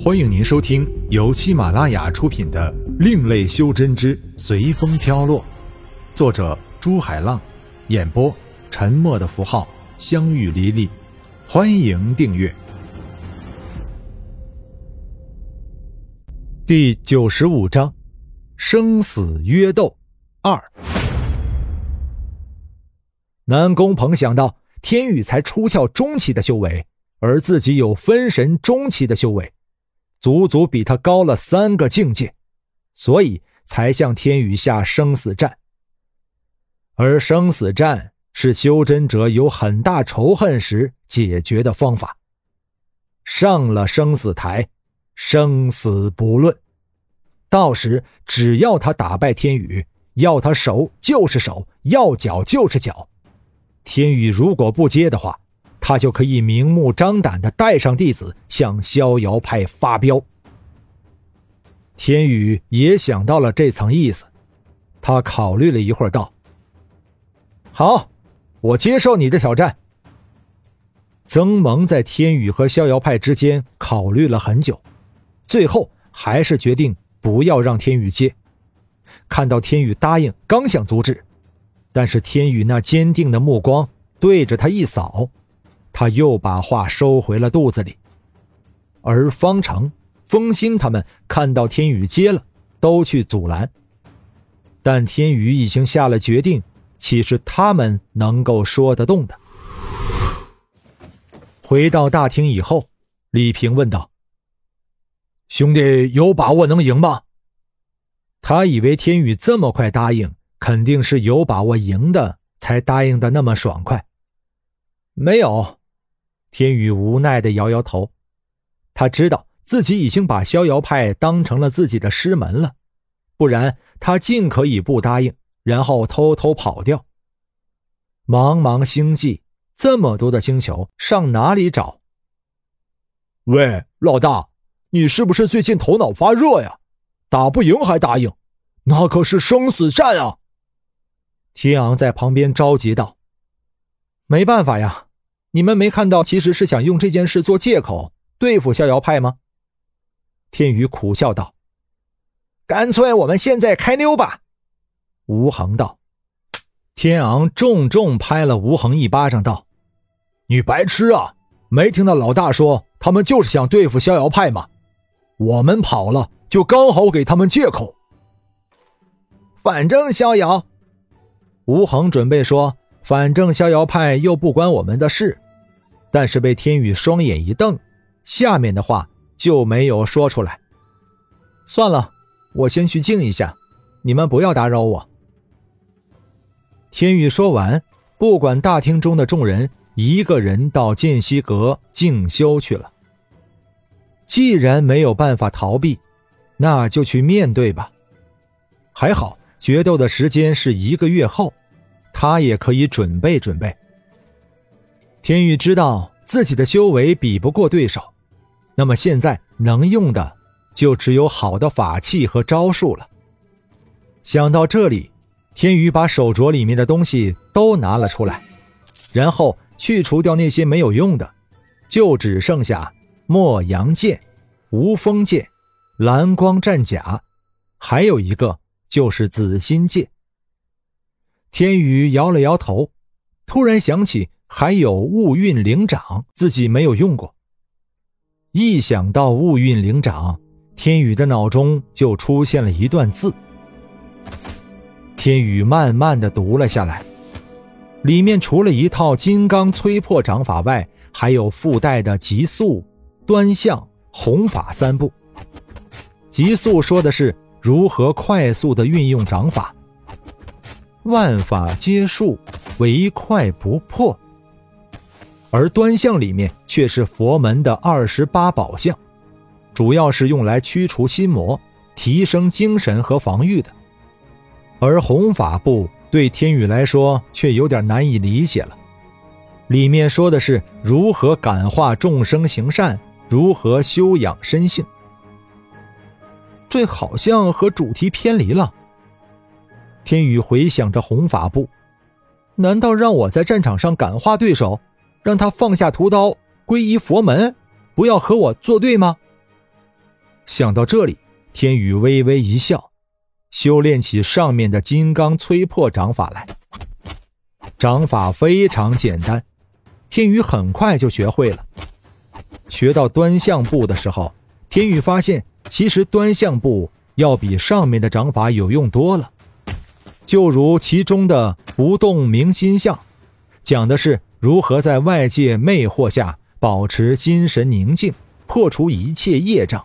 欢迎您收听由喜马拉雅出品的《另类修真之随风飘落》，作者朱海浪，演播沉默的符号、相遇离离。欢迎订阅。第九十五章：生死约斗二。南宫鹏想到，天宇才出窍中期的修为，而自己有分神中期的修为。足足比他高了三个境界，所以才向天宇下生死战。而生死战是修真者有很大仇恨时解决的方法。上了生死台，生死不论。到时只要他打败天宇，要他手就是手，要脚就是脚。天宇如果不接的话，他就可以明目张胆的带上弟子向逍遥派发飙。天宇也想到了这层意思，他考虑了一会儿，道：“好，我接受你的挑战。”曾蒙在天宇和逍遥派之间考虑了很久，最后还是决定不要让天宇接。看到天宇答应，刚想阻止，但是天宇那坚定的目光对着他一扫。他又把话收回了肚子里，而方成、风心他们看到天宇接了，都去阻拦。但天宇已经下了决定，岂是他们能够说得动的？回到大厅以后，李平问道：“兄弟有把握能赢吗？”他以为天宇这么快答应，肯定是有把握赢的，才答应的那么爽快。没有。天宇无奈的摇摇头，他知道自己已经把逍遥派当成了自己的师门了，不然他尽可以不答应，然后偷偷跑掉。茫茫星际，这么多的星球，上哪里找？喂，老大，你是不是最近头脑发热呀？打不赢还答应，那可是生死战啊！天昂在旁边着急道：“没办法呀。”你们没看到，其实是想用这件事做借口对付逍遥派吗？天宇苦笑道：“干脆我们现在开溜吧。”吴恒道。天昂重重拍了吴恒一巴掌，道：“你白痴啊！没听到老大说他们就是想对付逍遥派吗？我们跑了，就刚好给他们借口。反正逍遥……”吴恒准备说。反正逍遥派又不关我们的事，但是被天宇双眼一瞪，下面的话就没有说出来。算了，我先去静一下，你们不要打扰我。天宇说完，不管大厅中的众人，一个人到剑溪阁静修去了。既然没有办法逃避，那就去面对吧。还好，决斗的时间是一个月后。他也可以准备准备。天宇知道自己的修为比不过对手，那么现在能用的就只有好的法器和招数了。想到这里，天宇把手镯里面的东西都拿了出来，然后去除掉那些没有用的，就只剩下墨阳剑、无锋剑、蓝光战甲，还有一个就是紫心剑。天宇摇了摇头，突然想起还有雾韵灵掌，自己没有用过。一想到雾韵灵掌，天宇的脑中就出现了一段字。天宇慢慢的读了下来，里面除了一套金刚摧破掌法外，还有附带的极速、端相、弘法三部。极速说的是如何快速的运用掌法。万法皆术，唯快不破。而端相里面却是佛门的二十八宝相，主要是用来驱除心魔、提升精神和防御的。而弘法部对天宇来说却有点难以理解了，里面说的是如何感化众生行善，如何修养身性。这好像和主题偏离了。天宇回想着弘法部，难道让我在战场上感化对手，让他放下屠刀，皈依佛门，不要和我作对吗？想到这里，天宇微微一笑，修炼起上面的金刚催破掌法来。掌法非常简单，天宇很快就学会了。学到端相步的时候，天宇发现，其实端相步要比上面的掌法有用多了。就如其中的不动明心相，讲的是如何在外界魅惑下保持心神宁静，破除一切业障。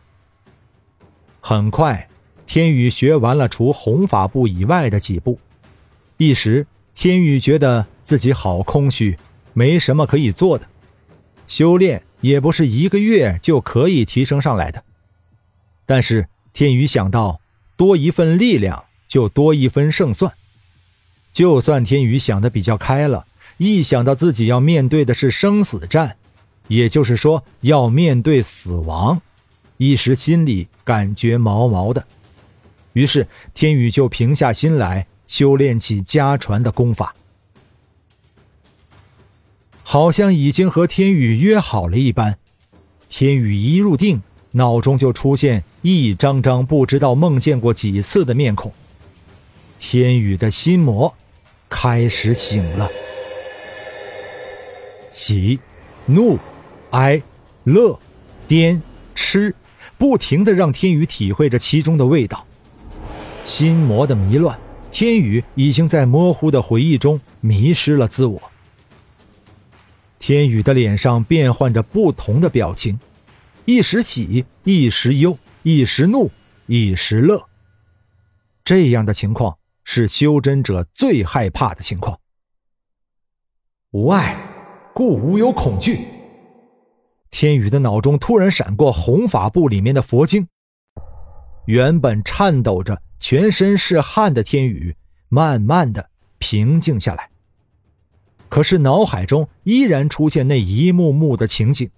很快，天宇学完了除红法部以外的几步，一时天宇觉得自己好空虚，没什么可以做的。修炼也不是一个月就可以提升上来的。但是天宇想到，多一份力量就多一分胜算。就算天宇想的比较开了，一想到自己要面对的是生死战，也就是说要面对死亡。一时心里感觉毛毛的，于是天宇就平下心来修炼起家传的功法，好像已经和天宇约好了一般。天宇一入定，脑中就出现一张张不知道梦见过几次的面孔。天宇的心魔开始醒了，喜、怒、哀、乐、颠、痴。不停的让天宇体会着其中的味道，心魔的迷乱，天宇已经在模糊的回忆中迷失了自我。天宇的脸上变换着不同的表情，一时喜，一时忧，一时怒，一时乐。这样的情况是修真者最害怕的情况。无爱，故无有恐惧。天宇的脑中突然闪过红法部里面的佛经，原本颤抖着、全身是汗的天宇，慢慢的平静下来。可是脑海中依然出现那一幕幕的情景，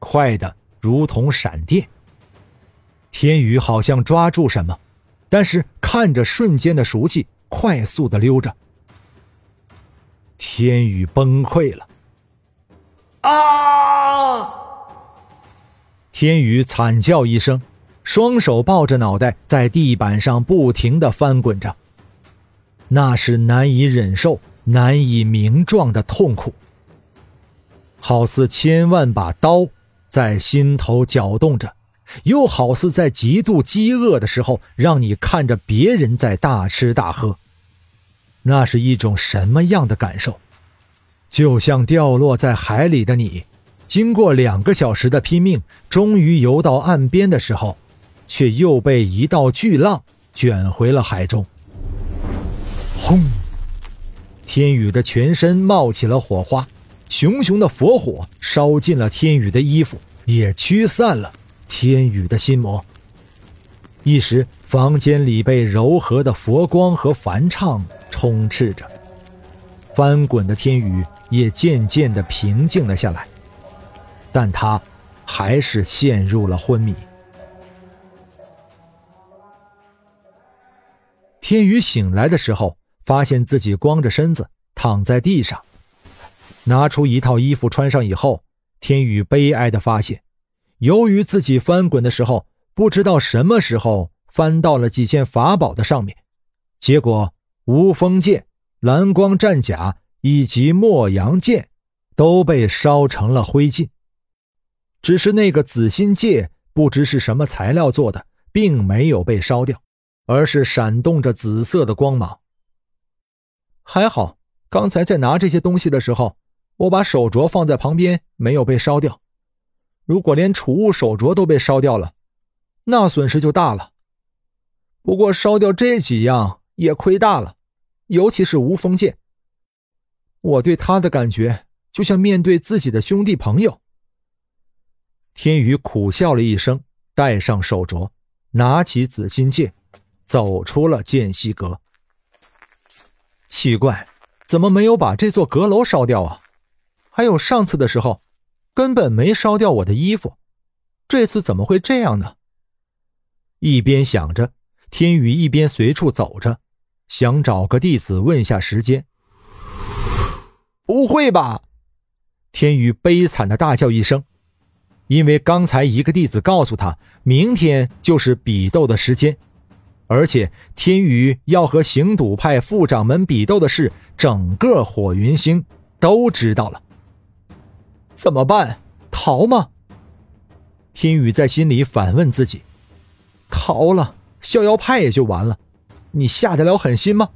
快的如同闪电。天宇好像抓住什么，但是看着瞬间的熟悉，快速的溜着。天宇崩溃了，啊！天宇惨叫一声，双手抱着脑袋，在地板上不停的翻滚着。那是难以忍受、难以名状的痛苦，好似千万把刀在心头搅动着，又好似在极度饥饿的时候，让你看着别人在大吃大喝。那是一种什么样的感受？就像掉落在海里的你。经过两个小时的拼命，终于游到岸边的时候，却又被一道巨浪卷回了海中。轰！天宇的全身冒起了火花，熊熊的佛火烧尽了天宇的衣服，也驱散了天宇的心魔。一时，房间里被柔和的佛光和梵唱充斥着，翻滚的天宇也渐渐的平静了下来。但他还是陷入了昏迷。天宇醒来的时候，发现自己光着身子躺在地上，拿出一套衣服穿上以后，天宇悲哀的发现，由于自己翻滚的时候不知道什么时候翻到了几件法宝的上面，结果无锋剑、蓝光战甲以及墨阳剑都被烧成了灰烬。只是那个紫心戒不知是什么材料做的，并没有被烧掉，而是闪动着紫色的光芒。还好，刚才在拿这些东西的时候，我把手镯放在旁边，没有被烧掉。如果连储物手镯都被烧掉了，那损失就大了。不过烧掉这几样也亏大了，尤其是无锋剑。我对他的感觉，就像面对自己的兄弟朋友。天宇苦笑了一声，戴上手镯，拿起紫金剑，走出了剑溪阁。奇怪，怎么没有把这座阁楼烧掉啊？还有上次的时候，根本没烧掉我的衣服，这次怎么会这样呢？一边想着，天宇一边随处走着，想找个弟子问下时间。不会吧！天宇悲惨的大叫一声。因为刚才一个弟子告诉他，明天就是比斗的时间，而且天宇要和行赌派副掌门比斗的事，整个火云星都知道了。怎么办？逃吗？天宇在心里反问自己：逃了，逍遥派也就完了，你下得了狠心吗？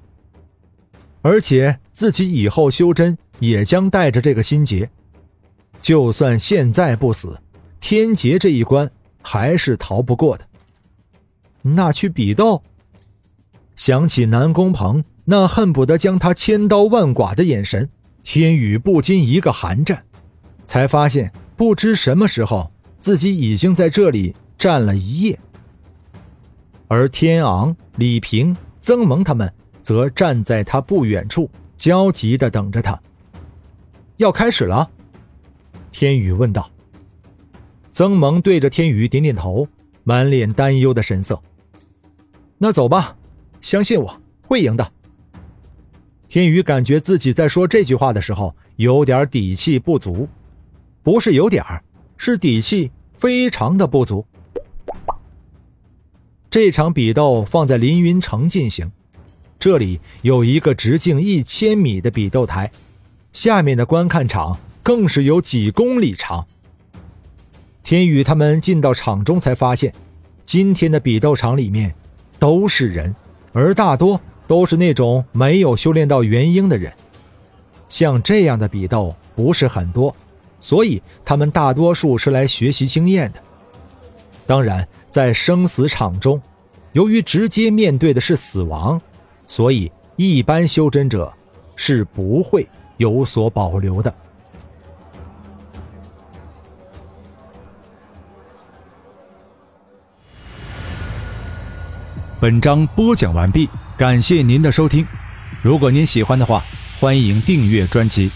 而且自己以后修真也将带着这个心结，就算现在不死。天劫这一关还是逃不过的。那去比斗？想起南宫鹏那恨不得将他千刀万剐的眼神，天宇不禁一个寒战，才发现不知什么时候自己已经在这里站了一夜。而天昂、李平、曾萌他们则站在他不远处，焦急的等着他。要开始了，天宇问道。曾萌对着天宇点点头，满脸担忧的神色。那走吧，相信我会赢的。天宇感觉自己在说这句话的时候有点底气不足，不是有点儿，是底气非常的不足。这场比斗放在凌云城进行，这里有一个直径一千米的比斗台，下面的观看场更是有几公里长。天宇他们进到场中，才发现，今天的比斗场里面都是人，而大多都是那种没有修炼到元婴的人。像这样的比斗不是很多，所以他们大多数是来学习经验的。当然，在生死场中，由于直接面对的是死亡，所以一般修真者是不会有所保留的。本章播讲完毕，感谢您的收听。如果您喜欢的话，欢迎订阅专辑，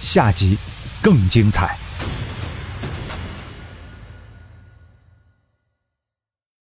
下集更精彩。